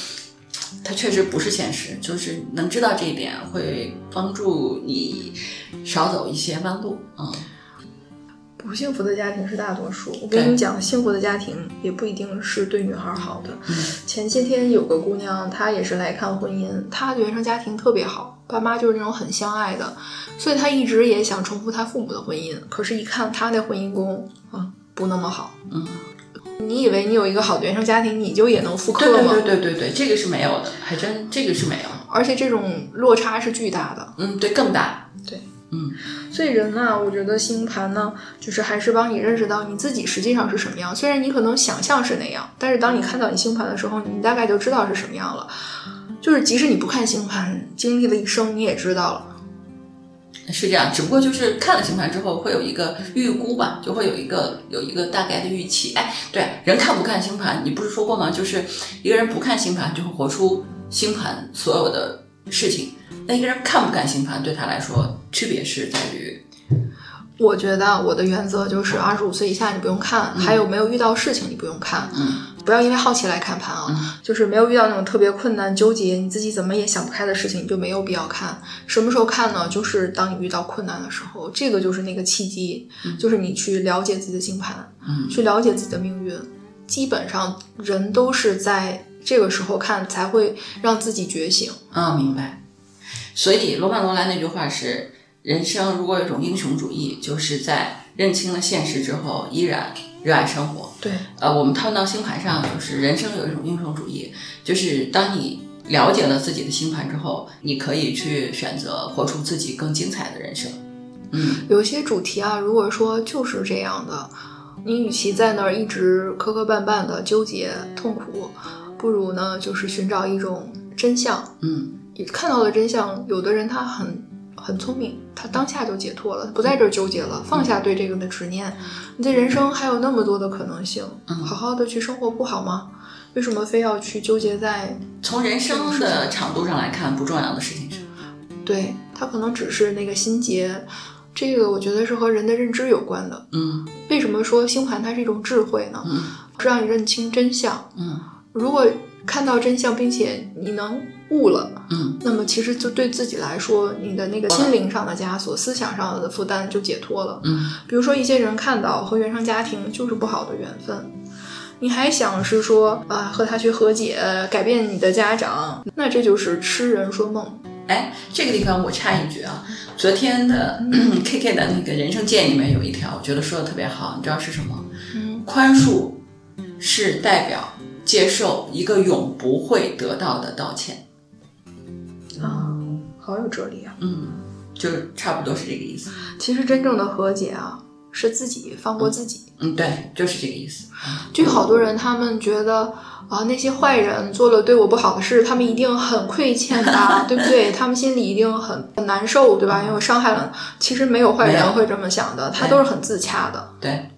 它确实不是现实。就是能知道这一点，会帮助你少走一些弯路。嗯，不幸福的家庭是大多数。我跟你讲，幸福的家庭也不一定是对女孩好的。前些天有个姑娘，她也是来看婚姻，她的原生家庭特别好，爸妈就是那种很相爱的，所以她一直也想重复她父母的婚姻。可是，一看她那婚姻宫啊，不那么好。嗯，你以为你有一个好的原生家庭，你就也能复刻对吗？对对对对对，这个是没有的，还真这个是没有。而且这种落差是巨大的。嗯，对，更大。对，嗯，所以人呢，我觉得星盘呢，就是还是帮你认识到你自己实际上是什么样。虽然你可能想象是那样，但是当你看到你星盘的时候，你大概就知道是什么样了。就是即使你不看星盘，经历了一生，你也知道了。是这样，只不过就是看了星盘之后会有一个预估吧，就会有一个有一个大概的预期。哎，对，人看不看星盘，你不是说过吗？就是一个人不看星盘，就会活出星盘所有的事情。那一个人看不看星盘，对他来说区别是在于，我觉得我的原则就是二十五岁以下你不用看，还有没有遇到事情你不用看，嗯不要因为好奇来看盘啊。就是没有遇到那种特别困难、纠结，你自己怎么也想不开的事情，你就没有必要看。什么时候看呢？就是当你遇到困难的时候，这个就是那个契机，就是你去了解自己的星盘，嗯去了解自己的命运。基本上人都是在这个时候看，才会让自己觉醒。啊，明白。所以罗曼·罗兰那句话是：人生如果有一种英雄主义，就是在认清了现实之后，依然热爱生活。对，呃，我们套到星盘上，就是人生有一种英雄主义，就是当你了解了自己的星盘之后，你可以去选择活出自己更精彩的人生。嗯，有些主题啊，如果说就是这样的，你与其在那儿一直磕磕绊绊的纠结痛苦，不如呢就是寻找一种真相。嗯，你看到了真相，有的人他很很聪明，他当下就解脱了，不在这儿纠结了，放下对这个的执念。你的人生还有那么多的可能性，好好的去生活不好吗？为什么非要去纠结在？从人生的长度上来看，不重要的事情上。对他可能只是那个心结，这个我觉得是和人的认知有关的。嗯为什么说星盘它是一种智慧呢？嗯是让你认清真相。嗯如果看到真相，并且你能悟了，嗯那么其实就对自己来说，你的那个心灵上的枷锁、思想上的负担就解脱了。嗯比如说，一些人看到和原生家庭就是不好的缘分，你还想是说啊和他去和解，改变你的家长，那这就是痴人说梦。哎，这个地方我插一句啊，昨天的 K K 的那个人生建议里面有一条，我觉得说的特别好，你知道是什么？嗯，宽恕是代表接受一个永不会得到的道歉。啊，好有哲理啊！嗯，就是差不多是这个意思。其实真正的和解啊，是自己放过自己。嗯，对，就是这个意思。就好多人，他们觉得啊，那些坏人做了对我不好的事，他们一定很亏欠吧，对不对？他们心里一定很很难受，对吧？因为我伤害了。其实没有坏人会这么想的，他都是很自洽的，对，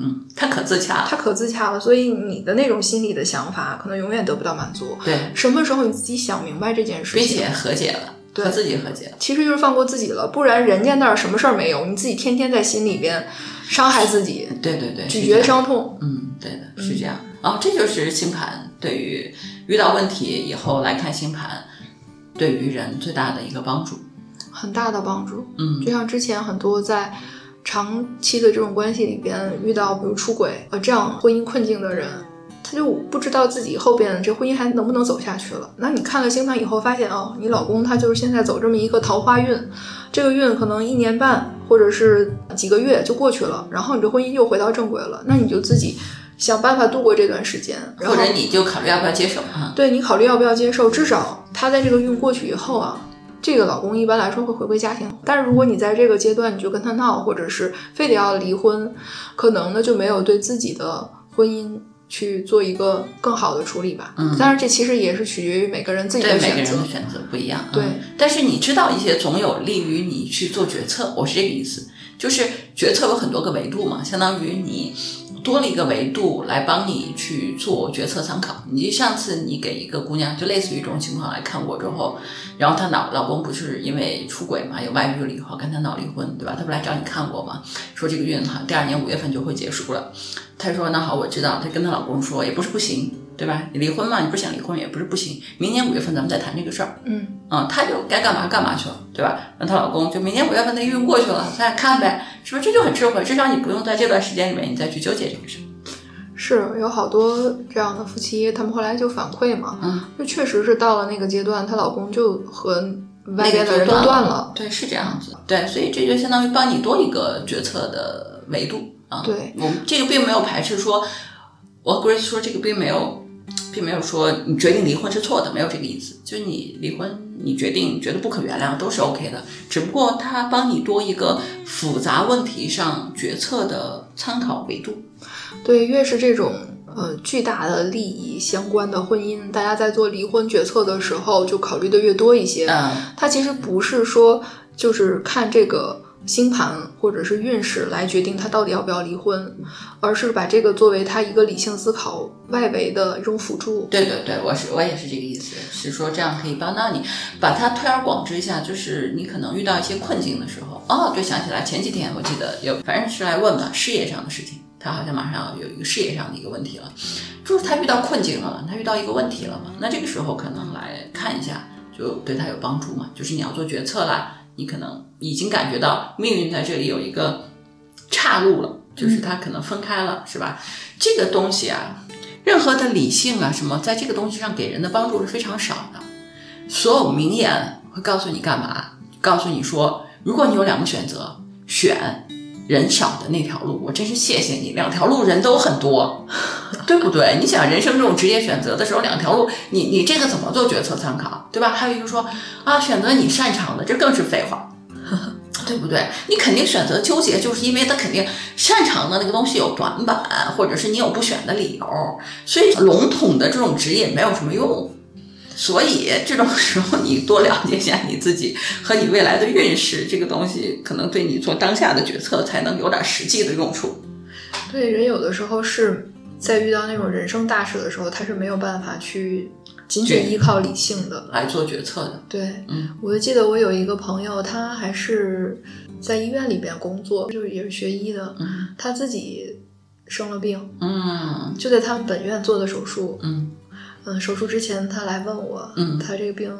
嗯，他可自洽了。他可自洽了，所以你的那种心理的想法可能永远得不到满足。对，什么时候你自己想明白这件事情，并且和解了，对和自己和解了。其实就是放过自己了，不然人家那儿什么事儿没有，你自己天天在心里边伤害自己，对对对，咀嚼伤痛。嗯，对的，是这样。哦，这就是星盘对于遇到问题以后来看星盘，对于人最大的一个帮助。很大的帮助。嗯就像之前很多在长期的这种关系里边遇到，比如出轨啊这样婚姻困境的人，他就不知道自己后边这婚姻还能不能走下去了。那你看了星盘以后，发现哦，你老公他就是现在走这么一个桃花运，这个运可能一年半或者是几个月就过去了，然后你这婚姻又回到正轨了，那你就自己想办法度过这段时间，然后或者你就考虑要不要接受啊？对你考虑要不要接受，至少他在这个运过去以后啊，这个老公一般来说会回归家庭。但是如果你在这个阶段你就跟他闹，或者是非得要离婚，可能呢就没有对自己的婚姻去做一个更好的处理吧。嗯当然这其实也是取决于每个人自己的选择每个人的。选择不一样。对嗯但是你知道一些总有利于你去做决策，我是这个意思。就是决策有很多个维度嘛，相当于你多了一个维度来帮你去做决策参考。你上次你给一个姑娘，就类似于这种情况来看过之后，然后她老老公不是因为出轨嘛，有外遇了以后跟她闹离婚，对吧？她不来找你看过吗？说这个孕哈，第二年五月份就会结束了。她说那好，我知道。她跟她老公说，也不是不行。对吧？你离婚嘛？你不是想离婚也不是不行。明年五月份咱们再谈这个事儿。嗯，啊，她就该干嘛干嘛去了，对吧？那她老公就明年五月份那孕过去了，再看呗，是不是？这就很智慧，至少你不用在这段时间里面你再去纠结这个事。是有好多这样的夫妻，他们后来就反馈嘛，嗯，就确实是到了那个阶段，她老公就和外边的人都断了。对，是这样子。对，所以这就相当于帮你多一个决策的维度啊。对，我们这个并没有排斥说，我 Grace 说这个并没有。并没有说你决定离婚是错的，没有这个意思。就是你离婚，你决定觉得不可原谅都是 OK 的。只不过他帮你多一个复杂问题上决策的参考维度。对，越是这种呃巨大的利益相关的婚姻，大家在做离婚决策的时候就考虑的越多一些。嗯，他其实不是说就是看这个。星盘或者是运势来决定他到底要不要离婚，而是把这个作为他一个理性思考外围的一种辅助。对对对，我是我也是这个意思，是说这样可以帮到你，把它推而广之一下。就是你可能遇到一些困境的时候，哦，对，想起来前几天我记得有，反正是来问嘛，事业上的事情，他好像马上要有一个事业上的一个问题了，就是他遇到困境了嘛，他遇到一个问题了嘛，那这个时候可能来看一下，就对他有帮助嘛，就是你要做决策啦。你可能已经感觉到命运在这里有一个岔路了，就是它可能分开了，是吧？这个东西啊，任何的理性啊什么，在这个东西上给人的帮助是非常少的。所有名言会告诉你干嘛？告诉你说，如果你有两个选择，选人少的那条路，我真是谢谢你。两条路人都很多，对不对？你想人生这种职业选择的时候，两条路，你你这个怎么做决策参考？对吧？还有一个说啊，选择你擅长的，这更是废话，对不对？你肯定选择纠结，就是因为他肯定擅长的那个东西有短板，或者是你有不选的理由，所以笼统的这种职业没有什么用。所以这种时候，你多了解一下你自己和你未来的运势，这个东西可能对你做当下的决策才能有点实际的用处。对，人有的时候是在遇到那种人生大事的时候，他是没有办法去。仅仅依靠理性的。来做决策的，对，嗯，我就记得我有一个朋友，他还是在医院里边工作，就是也是学医的，嗯，他自己生了病，嗯，就在他们本院做的手术，嗯，嗯，手术之前他来问我，嗯，他这个病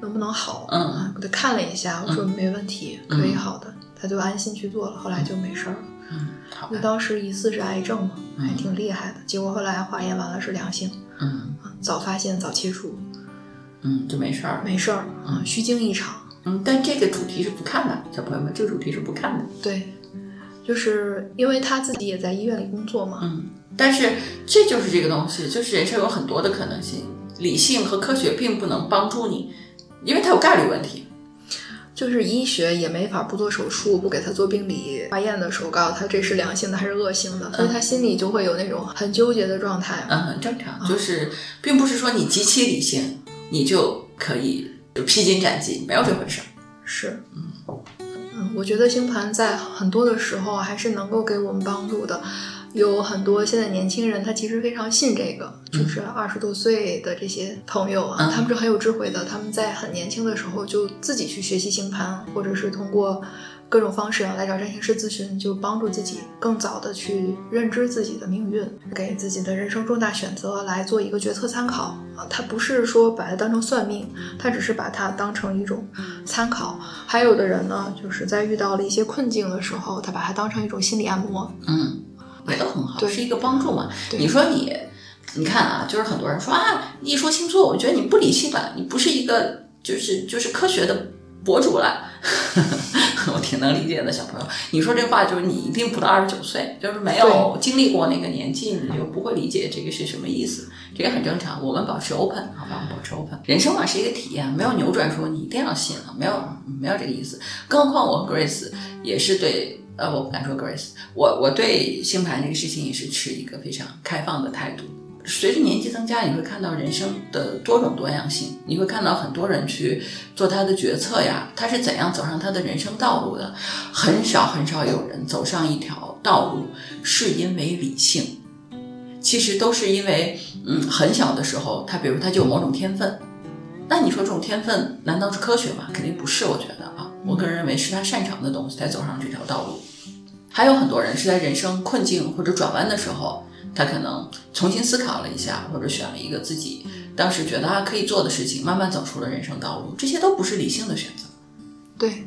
能不能好，嗯，给他看了一下，我说没问题，可以好的，他就安心去做了，后来就没事儿了，嗯，好，就当时疑似是癌症嘛，还挺厉害的，结果后来化验完了是良性。嗯，早发现早切除，嗯，就没事儿，没事儿，嗯，虚惊一场，嗯，但这个主题是不看的，小朋友们，这个主题是不看的，对，就是因为他自己也在医院里工作嘛，嗯，但是这就是这个东西，就是人生有很多的可能性，理性和科学并不能帮助你，因为它有概率问题。就是医学也没法不做手术，不给他做病理化验的时候告诉他这是良性的还是恶性的，所以他心里就会有那种很纠结的状态。嗯，很正常，就是并不是说你极其理性，你就可以就披荆斩棘，没有这回事儿。是，嗯嗯，我觉得星盘在很多的时候还是能够给我们帮助的。有很多现在年轻人，他其实非常信这个，就是二十多岁的这些朋友啊，他们是很有智慧的。他们在很年轻的时候就自己去学习星盘，或者是通过各种方式来找占星师咨询，就帮助自己更早的去认知自己的命运，给自己的人生重大选择来做一个决策参考啊。他不是说把它当成算命，他只是把它当成一种参考。还有的人呢，就是在遇到了一些困境的时候，他把它当成一种心理按摩，嗯。也都很好，是一个帮助嘛。你说你，你看啊，就是很多人说啊，一说星座，我觉得你不理性了，你不是一个就是就是科学的博主了。我挺能理解的，小朋友，你说这话就是你一定不到二十九岁，就是没有经历过那个年纪，你就不会理解这个是什么意思。这也很正常，我们保持 open，好吧，保持 open。人生嘛是一个体验，没有扭转说你一定要信了，没有没有这个意思。更何况我和 Grace 也是对。呃，我不敢说 Grace，我我对星盘这个事情也是持一个非常开放的态度，随着年纪增加，你会看到人生的多种多样性，你会看到很多人去做他的决策呀，他是怎样走上他的人生道路的。很少很少有人走上一条道路是因为理性，其实都是因为，嗯，很小的时候，他比如他就有某种天分。那你说这种天分难道是科学吗？肯定不是，我觉得啊，我个人认为是他擅长的东西才走上这条道路。还有很多人是在人生困境或者转弯的时候。他可能重新思考了一下，或者选了一个自己当时觉得啊可以做的事情，慢慢走出了人生道路。这些都不是理性的选择。对，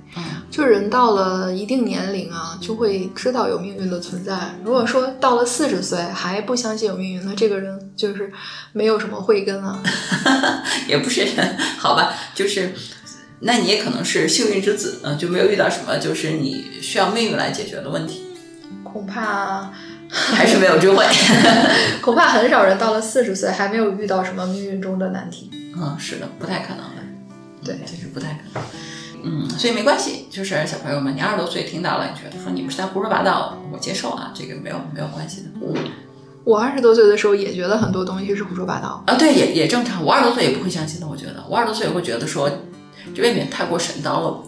就人到了一定年龄啊，就会知道有命运的存在。如果说到了四十岁还不相信有命运，那这个人就是没有什么慧根啊。也不是，好吧，就是，那你也可能是幸运之子，嗯，就没有遇到什么就是你需要命运来解决的问题。恐怕。还是没有智慧，恐怕很少人到了四十岁还没有遇到什么命运中的难题。嗯，是的，不太可能的。对，就是不太可能。嗯，所以没关系，就是小朋友们，你二十多岁听到了，你觉得说你们是在胡说八道，我接受啊，这个没有没有关系的。我二十多岁的时候也觉得很多东西是胡说八道啊，对，也也正常。我二十多岁也不会相信的，我觉得我二十多岁也会觉得说这未免太过神叨了。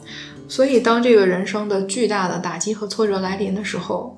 所以当这个人生的巨大的打击和挫折来临的时候。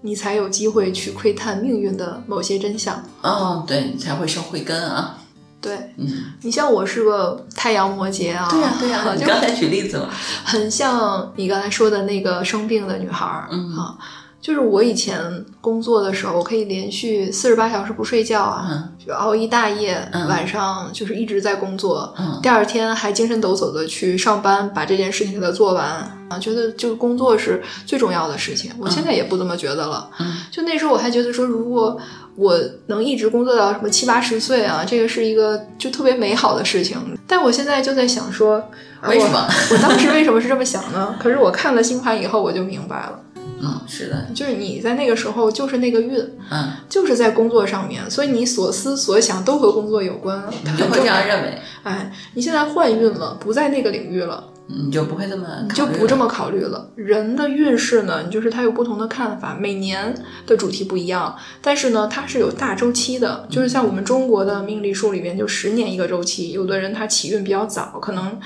你才有机会去窥探命运的某些真相。哦，对你才会生慧根啊。对，嗯，你像我是个太阳摩羯啊。对呀，对呀。你刚才举例子了，很像你刚才说的那个生病的女孩儿嗯啊。就是我以前工作的时候，我可以连续四十八小时不睡觉啊，就熬一大夜，晚上就是一直在工作，第二天还精神抖擞的去上班，把这件事情给它做完啊，觉得就是工作是最重要的事情。我现在也不这么觉得了，就那时候我还觉得说，如果我能一直工作到什么七八十岁啊，这个是一个就特别美好的事情。但我现在就在想说，为什么？我当时为什么是这么想呢？可是我看了星盘以后，我就明白了。嗯，是的，就是你在那个时候就是那个运，嗯，就是在工作上面，所以你所思所想都和工作有关，你就会这样 认为。哎，你现在换运了，不在那个领域了。你就不会这么，你就不这么考虑了。人的运势呢，就是它有不同的看法，每年的主题不一样，但是呢，它是有大周期的。就是像我们中国的命理书里边，就十年一个周期。有的人他起运比较早，可能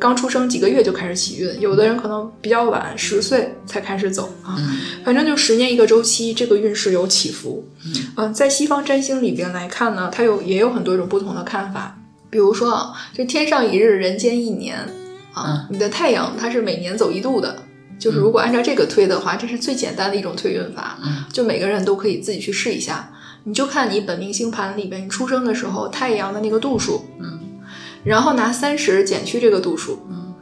刚出生几个月就开始起运；有的人可能比较晚，十岁才开始走啊。反正就十年一个周期，这个运势有起伏。嗯，在西方占星里边来看呢，它有也有很多种不同的看法。比如说啊，就天上一日，人间一年。啊，你的太阳它是每年走一度的，就是如果按照这个推的话，这是最简单的一种推运法，就每个人都可以自己去试一下。你就看你本命星盘里边，你出生的时候太阳的那个度数，嗯，然后拿三十减去这个度数，嗯，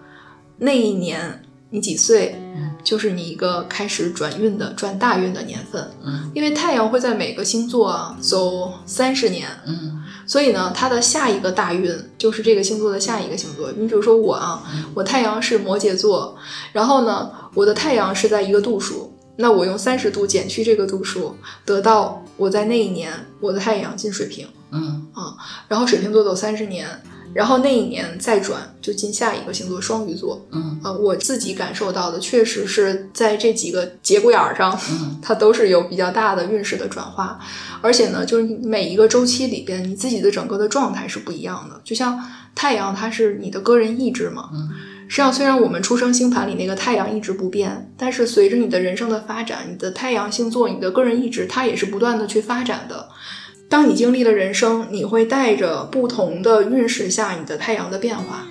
那一年你几岁，就是你一个开始转运的转大运的年份，嗯，因为太阳会在每个星座走三十年，嗯。所以呢，它的下一个大运就是这个星座的下一个星座。你比如说我啊，我太阳是摩羯座，然后呢，我的太阳是在一个度数，那我用三十度减去这个度数，得到我在那一年我的太阳进水瓶，嗯啊，然后水瓶座走三十年。然后那一年再转就进下一个星座双鱼座，嗯啊，我自己感受到的确实是在这几个节骨眼儿上，它都是有比较大的运势的转化，而且呢，就是每一个周期里边，你自己的整个的状态是不一样的。就像太阳，它是你的个人意志嘛，嗯，实际上虽然我们出生星盘里那个太阳一直不变，但是随着你的人生的发展，你的太阳星座，你的个人意志，它也是不断的去发展的。当你经历了人生，你会带着不同的运势下你的太阳的变化。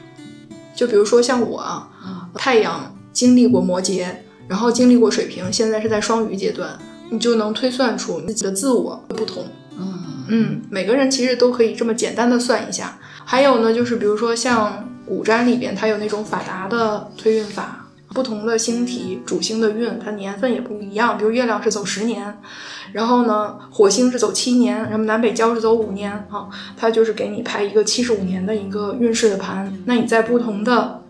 就比如说像我啊，太阳经历过摩羯，然后经历过水瓶，现在是在双鱼阶段，你就能推算出自己的自我不同。嗯嗯，每个人其实都可以这么简单的算一下。还有呢，就是比如说像古占里边，它有那种法达的推运法。不同的星体主星的运，它年份也不一样。比如月亮是走十年，然后呢，火星是走七年，然后南北交是走五年啊。它就是给你排一个七十五年的一个运势的盘。那你在不同的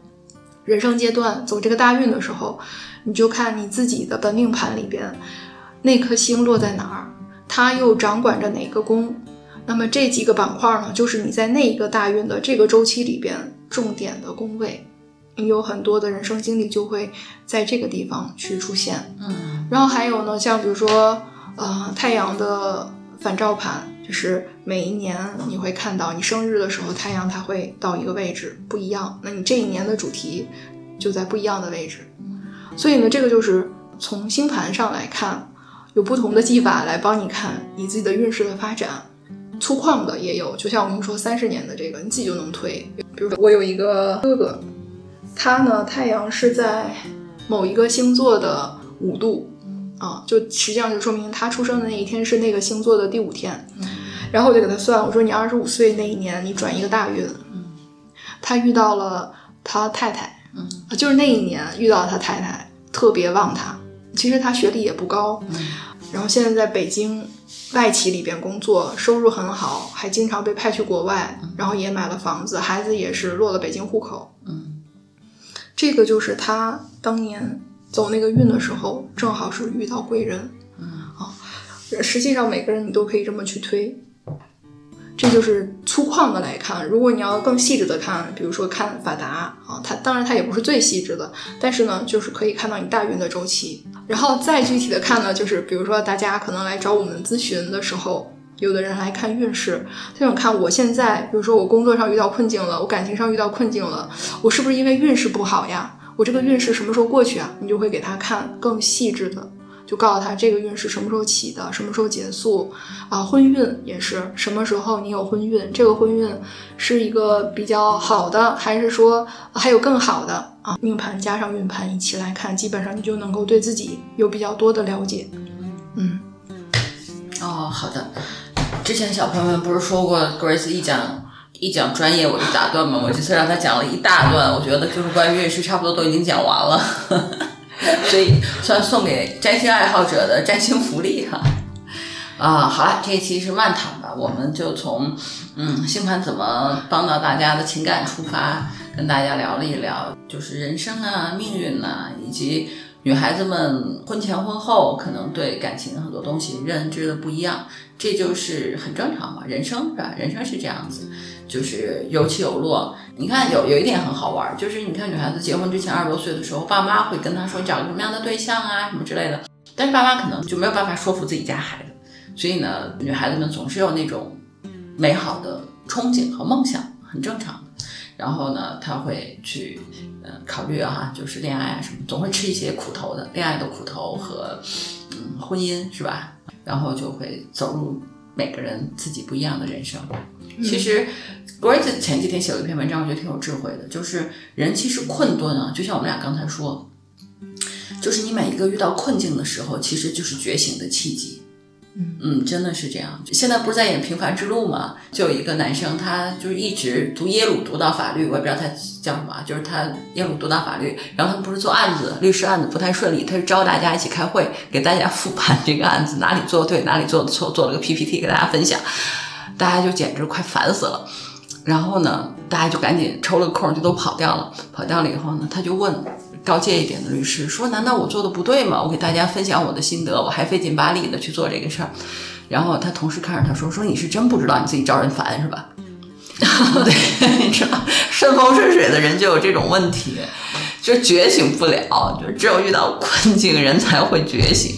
人生阶段走这个大运的时候，你就看你自己的本命盘里边那颗星落在哪儿，它又掌管着哪个宫。那么这几个板块呢，就是你在那一个大运的这个周期里边重点的宫位。你有很多的人生经历就会在这个地方去出现，嗯，然后还有呢，像比如说，呃，太阳的反照盘，就是每一年你会看到你生日的时候，太阳它会到一个位置不一样，那你这一年的主题就在不一样的位置。所以呢，这个就是从星盘上来看，有不同的技法来帮你看你自己的运势的发展。粗犷的也有，就像我跟你说三十年的这个，你自己就能推。比如说我有一个哥哥，他呢太阳是在某一个星座的五度，啊，就实际上就说明他出生的那一天是那个星座的第五天。然后我就给他算，我说你二十五岁那一年你转一个大运，他遇到了他太太，就是那一年遇到了他太太特别旺他。其实他学历也不高，然后现在在北京。外企里边工作，收入很好，还经常被派去国外，然后也买了房子，孩子也是落了北京户口。嗯，这个就是他当年走那个运的时候，正好是遇到贵人。嗯啊，实际上每个人你都可以这么去推。这就是粗犷的来看，如果你要更细致的看，比如说看法达啊，它当然它也不是最细致的，但是呢，就是可以看到你大运的周期。然后再具体的看呢，就是比如说大家可能来找我们咨询的时候，有的人来看运势，他想看我现在，比如说我工作上遇到困境了，我感情上遇到困境了，我是不是因为运势不好呀？我这个运势什么时候过去啊？你就会给他看更细致的。就告诉他这个运势什么时候起的，什么时候结束啊？婚运也是什么时候你有婚运？这个婚运是一个比较好的，还是说还有更好的啊？命盘加上运盘一起来看，基本上你就能够对自己有比较多的了解。嗯，哦，好的。之前小朋友们不是说过，Grace 一讲一讲专业我就打断吗？我这次让他讲了一大段，我觉得就是关于运势，差不多都已经讲完了。所以算送给占星爱好者的占星福利哈。啊，好了，这一期是漫谈吧，我们就从嗯星盘怎么帮到大家的情感出发，跟大家聊了一聊，就是人生啊、命运呐，以及女孩子们婚前婚后可能对感情很多东西认知的不一样，这就是很正常嘛，人生是吧？人生是这样子。就是有起有落，你看有有一点很好玩，就是你看女孩子结婚之前二十多岁的时候，爸妈会跟她说找个什么样的对象啊，什么之类的，但是爸妈可能就没有办法说服自己家孩子，所以呢，女孩子们总是有那种美好的憧憬和梦想，很正常。然后呢，她会去呃考虑啊，就是恋爱啊什么，总会吃一些苦头的，恋爱的苦头和婚姻是吧？然后就会走入每个人自己不一样的人生。其实，Grace 前几天写了一篇文章，我觉得挺有智慧的。就是人其实困顿啊，就像我们俩刚才说，就是你每一个遇到困境的时候，其实就是觉醒的契机。嗯，真的是这样。现在不是在演《平凡之路》吗？就有一个男生，他就是一直读耶鲁读到法律，我也不知道他叫什么，就是他耶鲁读到法律。然后他们不是做案子，律师案子不太顺利，他是招大家一起开会，给大家复盘这个案子哪里做对，哪里做的错，做了个 PPT 给大家分享。大家就简直快烦死了，然后呢，大家就赶紧抽了个空就都跑掉了。跑掉了以后呢，他就问高阶一点的律师说：“难道我做的不对吗？我给大家分享我的心得，我还费劲巴力的去做这个事儿。”然后他同事看着他说：“说你是真不知道你自己招人烦是吧？” 对，你知道顺风顺水的人就有这种问题，就觉醒不了，就只有遇到困境人才会觉醒。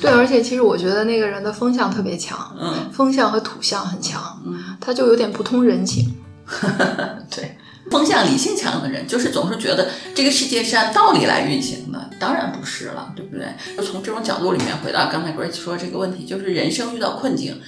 对，而且其实我觉得那个人的风向特别强，嗯，风向和土象很强，嗯，他就有点不通人情。对，风向理性强的人，就是总是觉得这个世界是按道理来运行的，当然不是了，对不对？就从这种角度里面回到刚才 Grace 说这个问题，就是人生遇到困境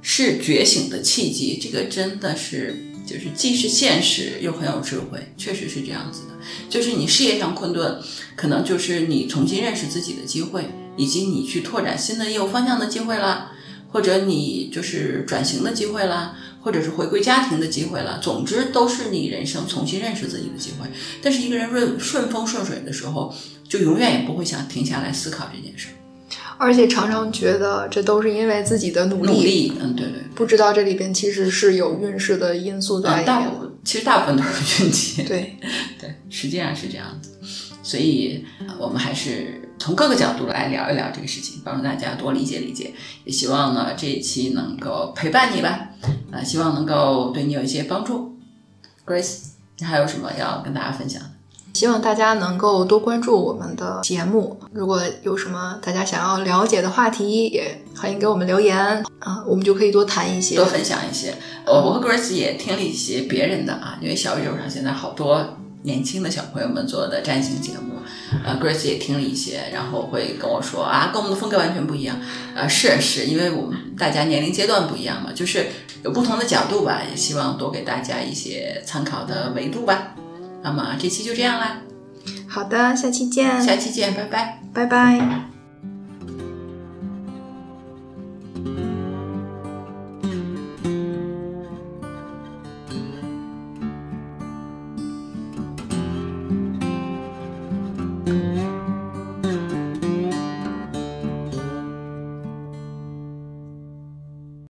是觉醒的契机，这个真的是就是既是现实又很有智慧，确实是这样子的。就是你事业上困顿，可能就是你重新认识自己的机会。以及你去拓展新的业务方向的机会啦，或者你就是转型的机会啦，或者是回归家庭的机会了。总之，都是你人生重新认识自己的机会。但是一个人顺顺风顺水的时候，就永远也不会想停下来思考这件事儿，而且常常觉得这都是因为自己的努力。努力，嗯，对对，不知道这里边其实是有运势的因素在里面。大部分其实大部分都是运气。对 对，实际上是这样子。所以，我们还是。从各个角度来聊一聊这个事情，帮助大家多理解理解。也希望呢这一期能够陪伴你吧，啊，希望能够对你有一些帮助。Grace，你还有什么要跟大家分享的？希望大家能够多关注我们的节目。如果有什么大家想要了解的话题，也欢迎给我们留言啊，我们就可以多谈一些，多分享一些。我我和 Grace 也听了一些别人的啊，因为小宇宙上现在好多年轻的小朋友们做的占星节目，呃，Grace 也听了一些，然后会跟我说啊，跟我们的风格完全不一样。呃，是是因为我们大家年龄阶段不一样嘛，就是有不同的角度吧，也希望多给大家一些参考的维度吧。那么这期就这样啦，好的，下期见，下期见，拜拜。拜拜。